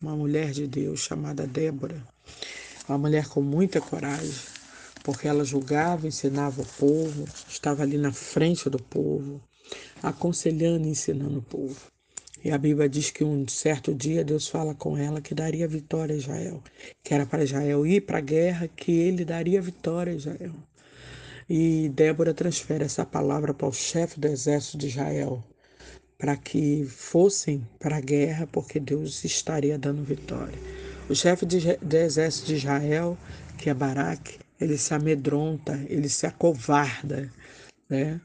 uma mulher de Deus chamada Débora, uma mulher com muita coragem, porque ela julgava, ensinava o povo, estava ali na frente do povo, aconselhando e ensinando o povo. E a Bíblia diz que um certo dia Deus fala com ela que daria vitória a Israel, que era para Israel ir para a guerra, que ele daria vitória a Israel. E Débora transfere essa palavra para o chefe do exército de Israel, para que fossem para a guerra, porque Deus estaria dando vitória. O chefe de, do exército de Israel, que é Baraque, ele se amedronta, ele se acovarda, né?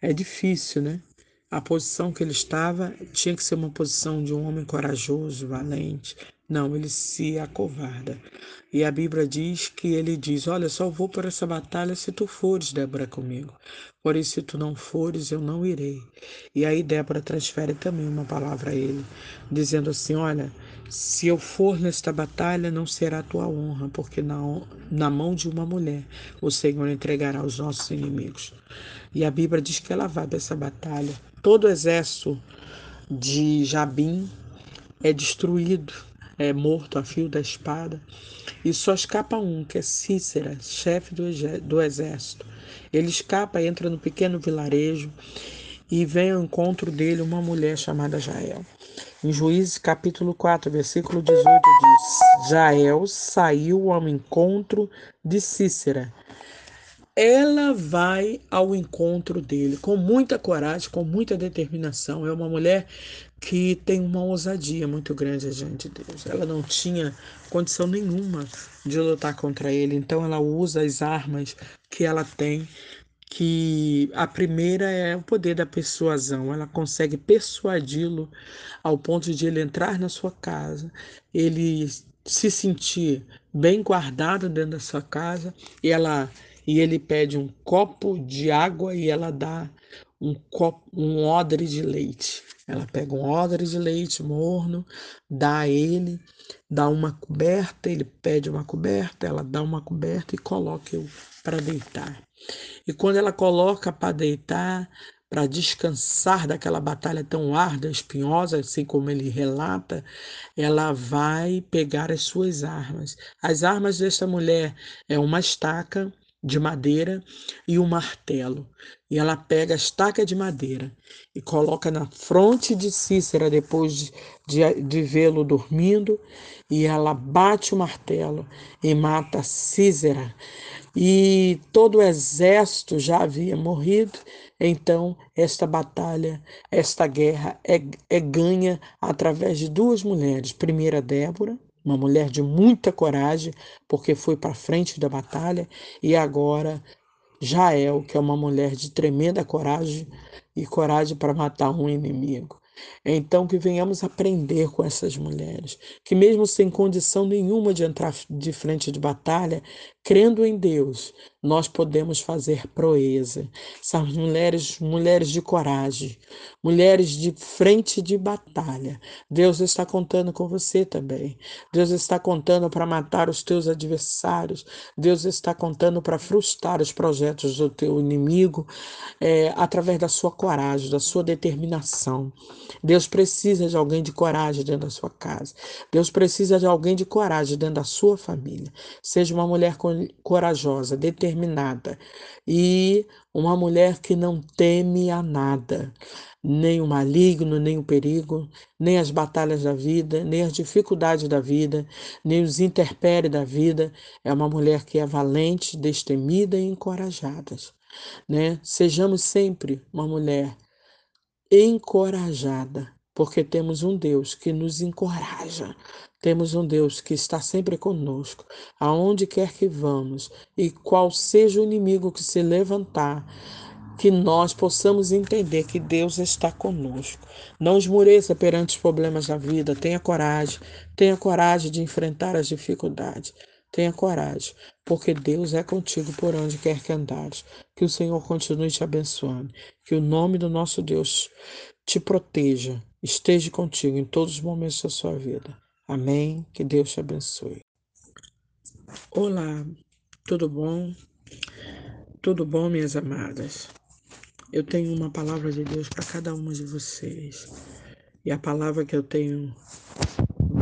É difícil, né? A posição que ele estava tinha que ser uma posição de um homem corajoso, valente. Não, ele se acovarda. E a Bíblia diz que ele diz: Olha, só vou por essa batalha se tu fores, Débora, comigo. Porém, se tu não fores, eu não irei. E aí Débora transfere também uma palavra a ele, dizendo assim: Olha, se eu for nesta batalha, não será tua honra, porque na, na mão de uma mulher o Senhor entregará os nossos inimigos. E a Bíblia diz que ela vai para essa batalha. Todo o exército de Jabim é destruído, é morto a fio da espada. E só escapa um, que é Cícera, chefe do, exército. Ele escapa, entra no pequeno vilarejo e vem ao encontro dele uma mulher chamada Jael. Em Juízes capítulo 4, versículo 18 diz: Jael saiu ao encontro de Cícera. Ela vai ao encontro dele com muita coragem, com muita determinação. É uma mulher que tem uma ousadia muito grande diante de Deus. Ela não tinha condição nenhuma de lutar contra ele, então ela usa as armas que ela tem que a primeira é o poder da persuasão. Ela consegue persuadi-lo ao ponto de ele entrar na sua casa, ele se sentir bem guardado dentro da sua casa e ela e ele pede um copo de água e ela dá um copo, um odre de leite. Ela pega um odre de leite morno, dá a ele, dá uma coberta, ele pede uma coberta, ela dá uma coberta e coloca eu para deitar. E quando ela coloca para deitar, para descansar daquela batalha tão árdua, espinhosa, assim como ele relata, ela vai pegar as suas armas. As armas desta mulher é uma estaca de madeira e um martelo. E ela pega a estaca de madeira e coloca na fronte de Cícera depois de, de, de vê-lo dormindo, e ela bate o martelo e mata Cícera e todo o exército já havia morrido, então esta batalha, esta guerra é, é ganha através de duas mulheres. Primeira, Débora, uma mulher de muita coragem, porque foi para frente da batalha, e agora Jael, que é uma mulher de tremenda coragem e coragem para matar um inimigo. Então, que venhamos aprender com essas mulheres, que mesmo sem condição nenhuma de entrar de frente de batalha, crendo em Deus, nós podemos fazer proeza. Essas mulheres, mulheres de coragem, mulheres de frente de batalha. Deus está contando com você também. Deus está contando para matar os teus adversários. Deus está contando para frustrar os projetos do teu inimigo é, através da sua coragem, da sua determinação. Deus precisa de alguém de coragem dentro da sua casa. Deus precisa de alguém de coragem dentro da sua família. Seja uma mulher corajosa, determinada e uma mulher que não teme a nada, nem o maligno, nem o perigo, nem as batalhas da vida, nem as dificuldades da vida, nem os intempéries da vida. É uma mulher que é valente, destemida e encorajada. Né? Sejamos sempre uma mulher encorajada, porque temos um Deus que nos encoraja. Temos um Deus que está sempre conosco, aonde quer que vamos, e qual seja o inimigo que se levantar, que nós possamos entender que Deus está conosco. Não esmoreça perante os problemas da vida, tenha coragem, tenha coragem de enfrentar as dificuldades. Tenha coragem, porque Deus é contigo por onde quer que andares. Que o Senhor continue te abençoando. Que o nome do nosso Deus te proteja, esteja contigo em todos os momentos da sua vida. Amém. Que Deus te abençoe. Olá, tudo bom? Tudo bom, minhas amadas? Eu tenho uma palavra de Deus para cada uma de vocês. E a palavra que eu tenho